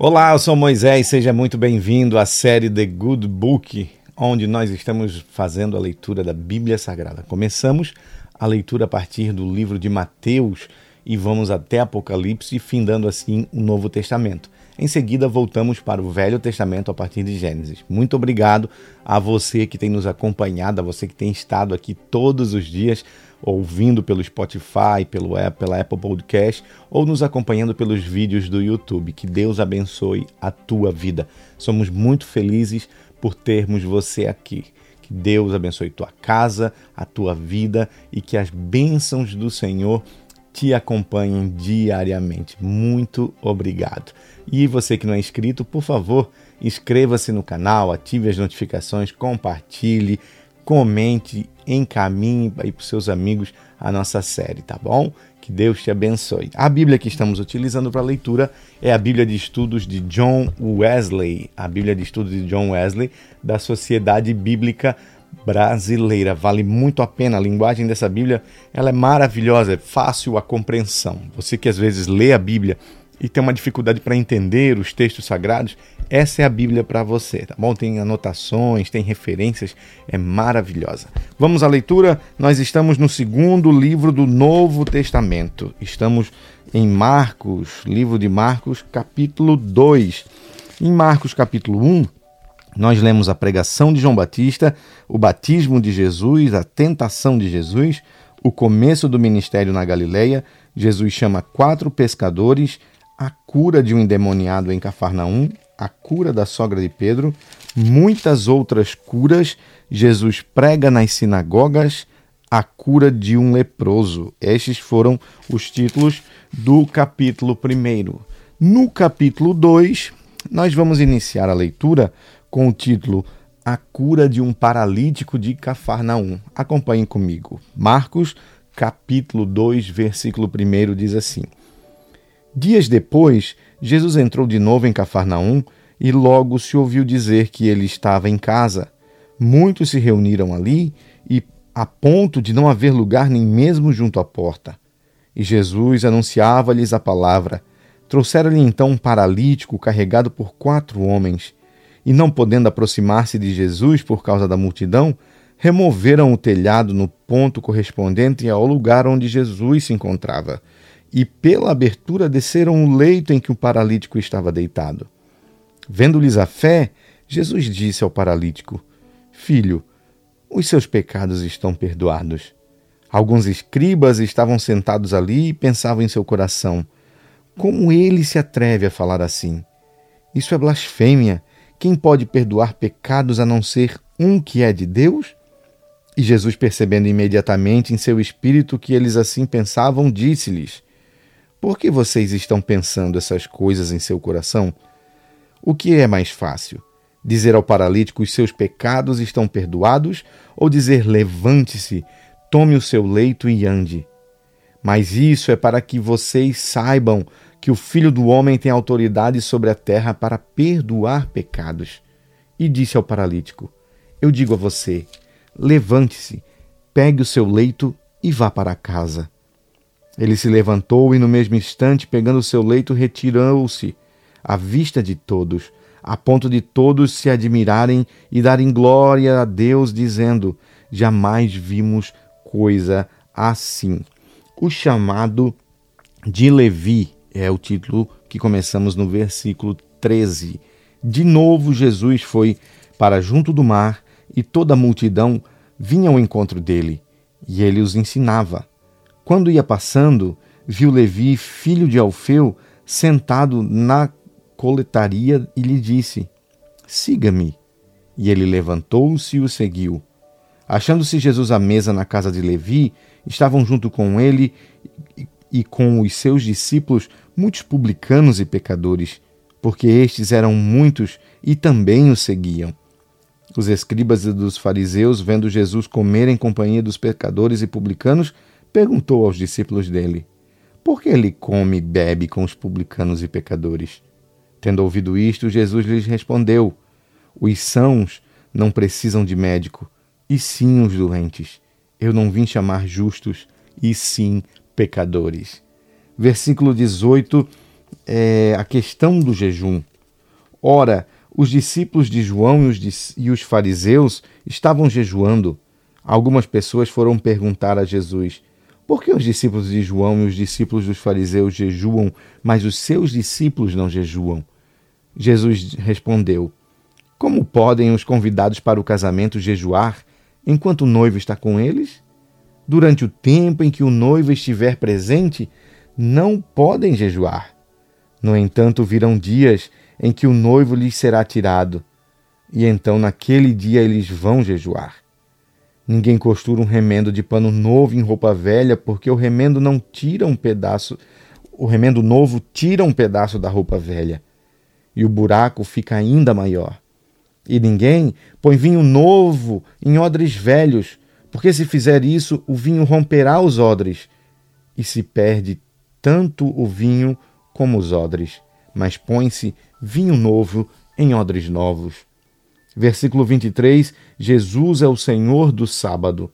Olá, eu sou Moisés, seja muito bem-vindo à série The Good Book, onde nós estamos fazendo a leitura da Bíblia Sagrada. Começamos a leitura a partir do livro de Mateus e vamos até Apocalipse, findando assim o Novo Testamento. Em seguida, voltamos para o Velho Testamento a partir de Gênesis. Muito obrigado a você que tem nos acompanhado, a você que tem estado aqui todos os dias ouvindo pelo Spotify, pelo pela Apple Podcast ou nos acompanhando pelos vídeos do YouTube. Que Deus abençoe a tua vida. Somos muito felizes por termos você aqui. Que Deus abençoe tua casa, a tua vida e que as bênçãos do Senhor te acompanhem diariamente. Muito obrigado. E você que não é inscrito, por favor, inscreva-se no canal, ative as notificações, compartilhe comente, encaminhe aí para os seus amigos a nossa série, tá bom? Que Deus te abençoe. A Bíblia que estamos utilizando para leitura é a Bíblia de Estudos de John Wesley, a Bíblia de Estudos de John Wesley da Sociedade Bíblica Brasileira. Vale muito a pena. A linguagem dessa Bíblia ela é maravilhosa, é fácil a compreensão. Você que às vezes lê a Bíblia e tem uma dificuldade para entender os textos sagrados, essa é a Bíblia para você, tá bom? Tem anotações, tem referências, é maravilhosa. Vamos à leitura. Nós estamos no segundo livro do Novo Testamento. Estamos em Marcos, livro de Marcos, capítulo 2. Em Marcos, capítulo 1, nós lemos a pregação de João Batista, o batismo de Jesus, a tentação de Jesus, o começo do ministério na Galileia. Jesus chama quatro pescadores a cura de um endemoniado em Cafarnaum, a cura da sogra de Pedro, muitas outras curas. Jesus prega nas sinagogas a cura de um leproso. Estes foram os títulos do capítulo 1. No capítulo 2, nós vamos iniciar a leitura com o título A cura de um paralítico de Cafarnaum. Acompanhem comigo. Marcos, capítulo 2, versículo 1 diz assim: Dias depois, Jesus entrou de novo em Cafarnaum e logo se ouviu dizer que ele estava em casa. Muitos se reuniram ali e a ponto de não haver lugar nem mesmo junto à porta. E Jesus anunciava-lhes a palavra. Trouxeram-lhe então um paralítico carregado por quatro homens. E não podendo aproximar-se de Jesus por causa da multidão, removeram o telhado no ponto correspondente ao lugar onde Jesus se encontrava e pela abertura desceram o leito em que o paralítico estava deitado. Vendo-lhes a fé, Jesus disse ao paralítico: Filho, os seus pecados estão perdoados. Alguns escribas estavam sentados ali e pensavam em seu coração: Como ele se atreve a falar assim? Isso é blasfêmia. Quem pode perdoar pecados a não ser um que é de Deus? E Jesus, percebendo imediatamente em seu espírito que eles assim pensavam, disse-lhes: por que vocês estão pensando essas coisas em seu coração? O que é mais fácil? Dizer ao paralítico os seus pecados estão perdoados ou dizer levante-se, tome o seu leito e ande? Mas isso é para que vocês saibam que o Filho do Homem tem autoridade sobre a terra para perdoar pecados. E disse ao paralítico: Eu digo a você, levante-se, pegue o seu leito e vá para casa. Ele se levantou e, no mesmo instante, pegando seu leito, retirou-se à vista de todos, a ponto de todos se admirarem e darem glória a Deus, dizendo: Jamais vimos coisa assim. O chamado de Levi é o título que começamos no versículo 13. De novo, Jesus foi para junto do mar e toda a multidão vinha ao encontro dele, e ele os ensinava. Quando ia passando, viu Levi, filho de Alfeu, sentado na coletaria e lhe disse: Siga-me. E ele levantou-se e o seguiu. Achando-se Jesus à mesa na casa de Levi, estavam junto com ele e com os seus discípulos muitos publicanos e pecadores, porque estes eram muitos e também o seguiam. Os escribas e dos fariseus, vendo Jesus comer em companhia dos pecadores e publicanos, perguntou aos discípulos dele: Por que ele come e bebe com os publicanos e pecadores? Tendo ouvido isto, Jesus lhes respondeu: Os sãos não precisam de médico, e sim os doentes. Eu não vim chamar justos, e sim pecadores. Versículo 18 é, a questão do jejum. Ora, os discípulos de João e os, e os fariseus estavam jejuando. Algumas pessoas foram perguntar a Jesus: por que os discípulos de João e os discípulos dos fariseus jejuam, mas os seus discípulos não jejuam? Jesus respondeu: Como podem os convidados para o casamento jejuar enquanto o noivo está com eles? Durante o tempo em que o noivo estiver presente, não podem jejuar. No entanto, virão dias em que o noivo lhes será tirado, e então naquele dia eles vão jejuar. Ninguém costura um remendo de pano novo em roupa velha, porque o remendo não tira um pedaço, o remendo novo tira um pedaço da roupa velha, e o buraco fica ainda maior. E ninguém põe vinho novo em odres velhos, porque se fizer isso, o vinho romperá os odres, e se perde tanto o vinho como os odres, mas põe-se vinho novo em odres novos. Versículo 23: Jesus é o Senhor do sábado.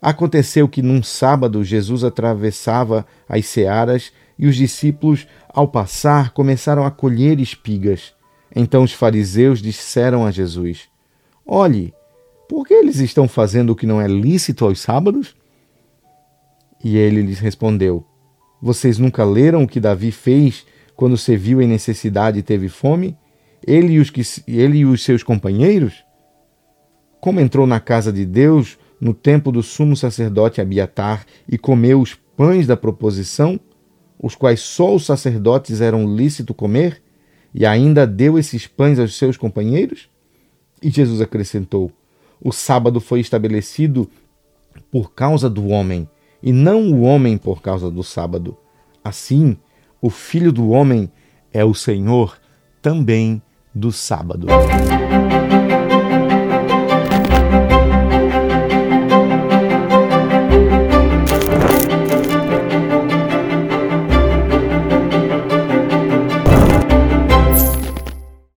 Aconteceu que num sábado Jesus atravessava as searas e os discípulos, ao passar, começaram a colher espigas. Então os fariseus disseram a Jesus: Olhe, por que eles estão fazendo o que não é lícito aos sábados? E ele lhes respondeu: Vocês nunca leram o que Davi fez quando se viu em necessidade e teve fome? Ele e, os que, ele e os seus companheiros? Como entrou na casa de Deus no tempo do sumo sacerdote Abiatar e comeu os pães da proposição, os quais só os sacerdotes eram lícito comer, e ainda deu esses pães aos seus companheiros? E Jesus acrescentou: O sábado foi estabelecido por causa do homem, e não o homem por causa do sábado. Assim, o Filho do Homem é o Senhor também do sábado.